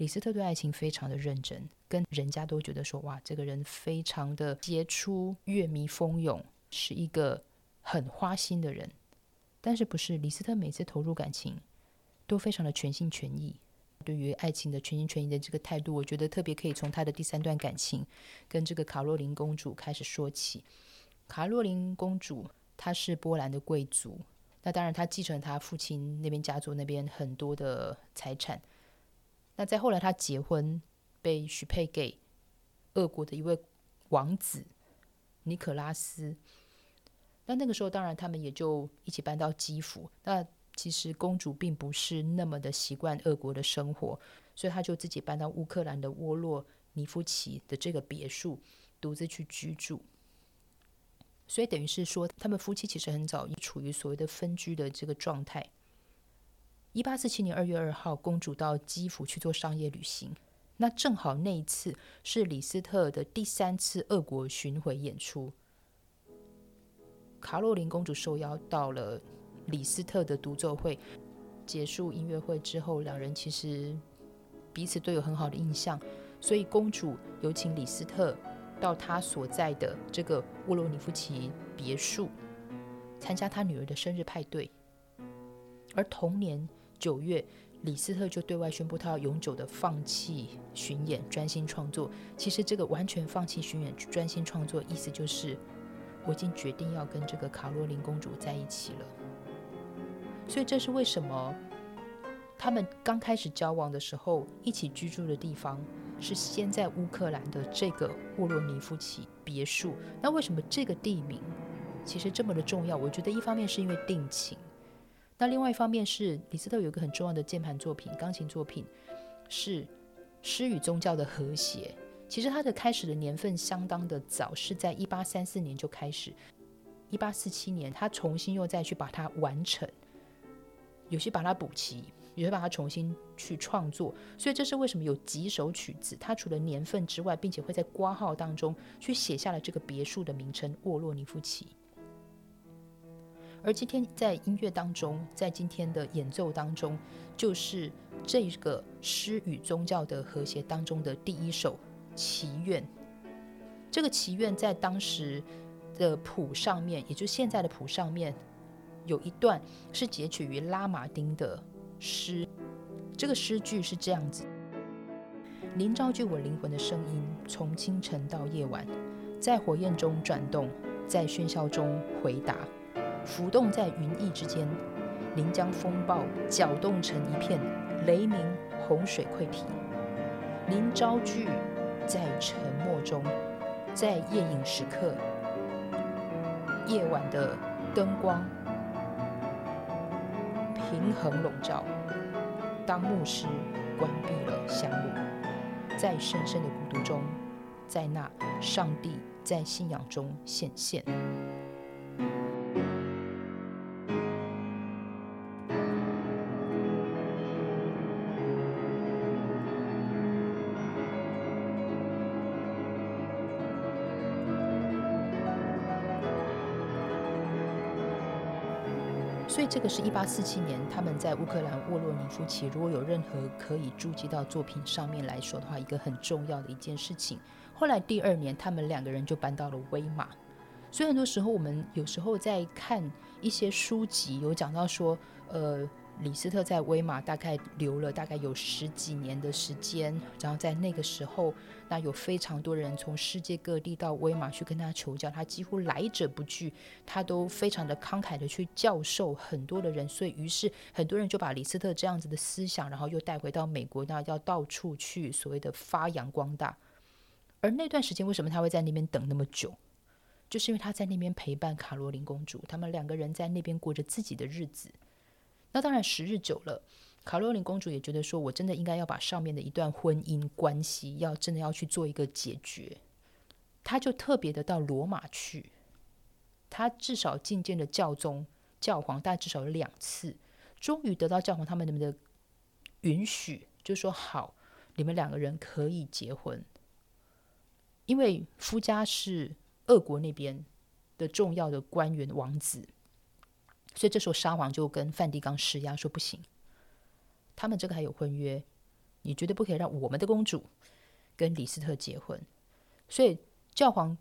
李斯特对爱情非常的认真，跟人家都觉得说，哇，这个人非常的杰出，乐迷蜂拥，是一个很花心的人。但是不是李斯特每次投入感情都非常的全心全意？对于爱情的全心全意的这个态度，我觉得特别可以从他的第三段感情跟这个卡洛琳公主开始说起。卡洛琳公主她是波兰的贵族，那当然她继承她父亲那边家族那边很多的财产。那在后来她结婚被许配给俄国的一位王子尼可拉斯。那那个时候当然他们也就一起搬到基辅。那其实公主并不是那么的习惯俄国的生活，所以她就自己搬到乌克兰的沃洛尼夫奇的这个别墅，独自去居住。所以等于是说，他们夫妻其实很早已处于所谓的分居的这个状态。一八四七年二月二号，公主到基辅去做商业旅行，那正好那一次是李斯特的第三次俄国巡回演出，卡洛琳公主受邀到了。李斯特的独奏会结束音乐会之后，两人其实彼此都有很好的印象，所以公主有请李斯特到他所在的这个沃罗尼夫奇别墅参加他女儿的生日派对。而同年九月，李斯特就对外宣布他要永久的放弃巡演，专心创作。其实这个完全放弃巡演、专心创作，意思就是我已经决定要跟这个卡洛琳公主在一起了。所以这是为什么他们刚开始交往的时候，一起居住的地方是先在乌克兰的这个沃洛尼夫奇别墅。那为什么这个地名其实这么的重要？我觉得一方面是因为定情，那另外一方面是李斯特有一个很重要的键盘作品、钢琴作品是诗与宗教的和谐。其实它的开始的年份相当的早，是在一八三四年就开始，一八四七年他重新又再去把它完成。有些把它补齐，有些把它重新去创作，所以这是为什么有几首曲子，它除了年份之外，并且会在挂号当中去写下了这个别墅的名称沃洛尼夫奇。而今天在音乐当中，在今天的演奏当中，就是这个诗与宗教的和谐当中的第一首祈愿。这个祈愿在当时的谱上面，也就是现在的谱上面。有一段是截取于拉马丁的诗，这个诗句是这样子：您招聚我灵魂的声音，从清晨到夜晚，在火焰中转动，在喧嚣中回答，浮动在云翳之间。您将风暴搅动成一片雷鸣，洪水溃堤。您招聚在沉默中，在夜影时刻，夜晚的灯光。平衡笼罩。当牧师关闭了香炉，在深深的孤独中，在那上帝在信仰中显现。所以这个是一八四七年他们在乌克兰沃洛尼夫奇，如果有任何可以注记到作品上面来说的话，一个很重要的一件事情。后来第二年，他们两个人就搬到了威马。所以很多时候，我们有时候在看一些书籍，有讲到说，呃。李斯特在威马大概留了大概有十几年的时间，然后在那个时候，那有非常多人从世界各地到威马去跟他求教，他几乎来者不拒，他都非常的慷慨的去教授很多的人，所以于是很多人就把李斯特这样子的思想，然后又带回到美国，那要到处去所谓的发扬光大。而那段时间为什么他会在那边等那么久，就是因为他在那边陪伴卡罗琳公主，他们两个人在那边过着自己的日子。那当然，时日久了，卡洛琳公主也觉得说，我真的应该要把上面的一段婚姻关系，要真的要去做一个解决。她就特别的到罗马去，她至少觐见了教宗、教皇，但至少有两次，终于得到教皇他们的允许，就说好，你们两个人可以结婚。因为夫家是俄国那边的重要的官员王子。所以这时候沙皇就跟梵蒂冈施压说不行，他们这个还有婚约，你绝对不可以让我们的公主跟李斯特结婚。所以教皇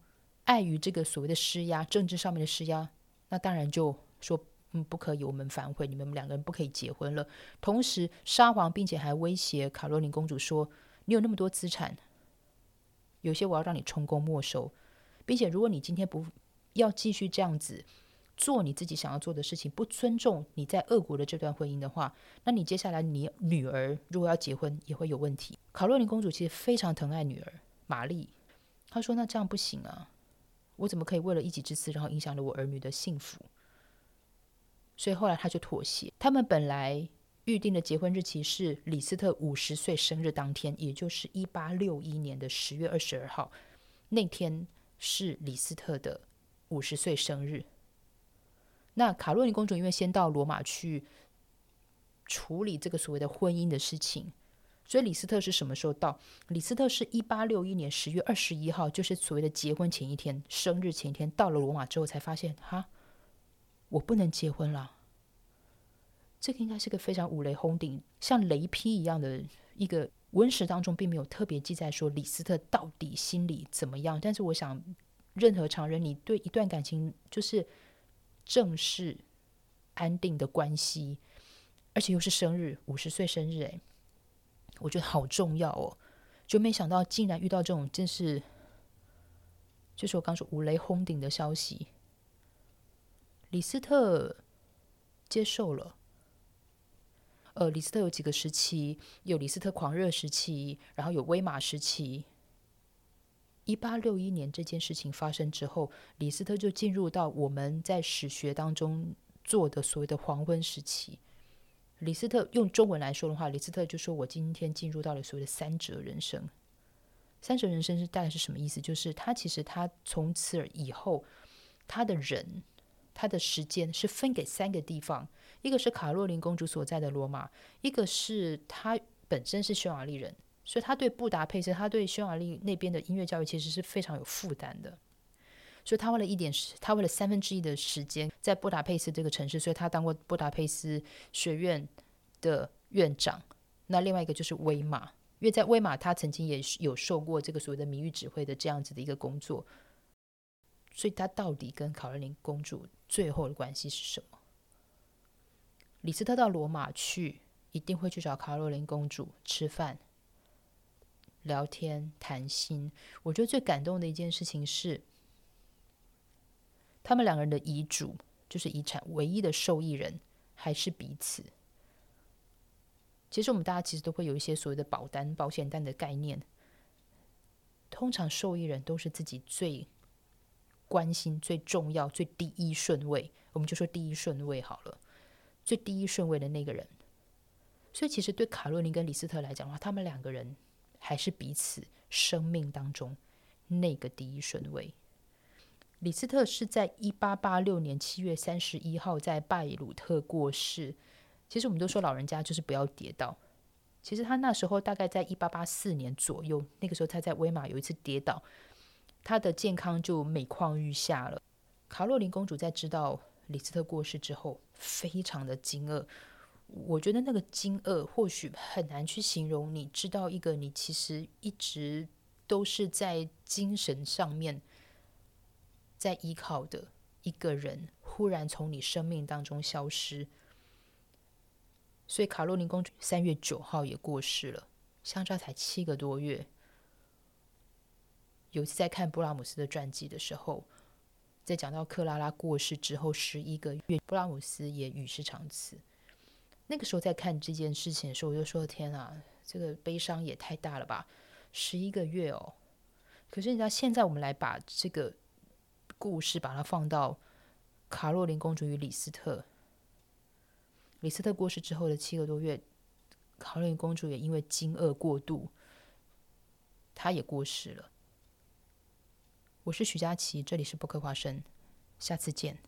碍于这个所谓的施压，政治上面的施压，那当然就说嗯不可以，我们反悔，你们两个人不可以结婚了。同时沙皇，并且还威胁卡洛琳公主说：“你有那么多资产，有些我要让你充公没收，并且如果你今天不要继续这样子。”做你自己想要做的事情，不尊重你在俄国的这段婚姻的话，那你接下来你女儿如果要结婚也会有问题。卡洛琳公主其实非常疼爱女儿玛丽，她说：“那这样不行啊，我怎么可以为了一己之私，然后影响了我儿女的幸福？”所以后来她就妥协。他们本来预定的结婚日期是李斯特五十岁生日当天，也就是一八六一年的十月二十二号，那天是李斯特的五十岁生日。那卡洛琳公主因为先到罗马去处理这个所谓的婚姻的事情，所以李斯特是什么时候到？李斯特是一八六一年十月二十一号，就是所谓的结婚前一天，生日前一天到了罗马之后，才发现哈，我不能结婚了。这个应该是个非常五雷轰顶、像雷劈一样的一个文史当中，并没有特别记载说李斯特到底心里怎么样。但是我想，任何常人，你对一段感情就是。正式安定的关系，而且又是生日，五十岁生日，哎，我觉得好重要哦。就没想到竟然遇到这种，真是，就是我刚说五雷轰顶的消息。李斯特接受了。呃，李斯特有几个时期，有李斯特狂热时期，然后有威马时期。一八六一年这件事情发生之后，李斯特就进入到我们在史学当中做的所谓的黄昏时期。李斯特用中文来说的话，李斯特就说：“我今天进入到了所谓的三者人生。三者人生是大概是什么意思？就是他其实他从此以后，他的人，他的时间是分给三个地方：一个是卡洛琳公主所在的罗马，一个是他本身是匈牙利人。”所以他对布达佩斯，他对匈牙利那边的音乐教育其实是非常有负担的。所以他为了一点时，他为了三分之一的时间在布达佩斯这个城市，所以他当过布达佩斯学院的院长。那另外一个就是威马，因为在威马他曾经也有受过这个所谓的名誉指挥的这样子的一个工作。所以他到底跟卡罗琳公主最后的关系是什么？李斯特到罗马去，一定会去找卡罗琳公主吃饭。聊天谈心，我觉得最感动的一件事情是，他们两个人的遗嘱就是遗产唯一的受益人还是彼此。其实我们大家其实都会有一些所谓的保单、保险单的概念，通常受益人都是自己最关心、最重要、最第一顺位，我们就说第一顺位好了，最第一顺位的那个人。所以其实对卡洛琳跟李斯特来讲的话，他们两个人。还是彼此生命当中那个第一顺位。李斯特是在一八八六年七月三十一号在拜鲁特过世。其实我们都说老人家就是不要跌倒。其实他那时候大概在一八八四年左右，那个时候他在威马有一次跌倒，他的健康就每况愈下了。卡洛琳公主在知道李斯特过世之后，非常的惊愕。我觉得那个惊愕或许很难去形容。你知道，一个你其实一直都是在精神上面在依靠的一个人，忽然从你生命当中消失。所以，卡洛琳公主三月九号也过世了，相差才七个多月。有一次在看布拉姆斯的传记的时候，在讲到克拉拉过世之后十一个月，布拉姆斯也与世长辞。那个时候在看这件事情的时候，我就说：“天啊，这个悲伤也太大了吧！十一个月哦。可是你知道，现在我们来把这个故事把它放到卡洛琳公主与李斯特。李斯特过世之后的七个多月，卡洛琳公主也因为惊愕过度，她也过世了。我是徐佳琪，这里是博客花生，下次见。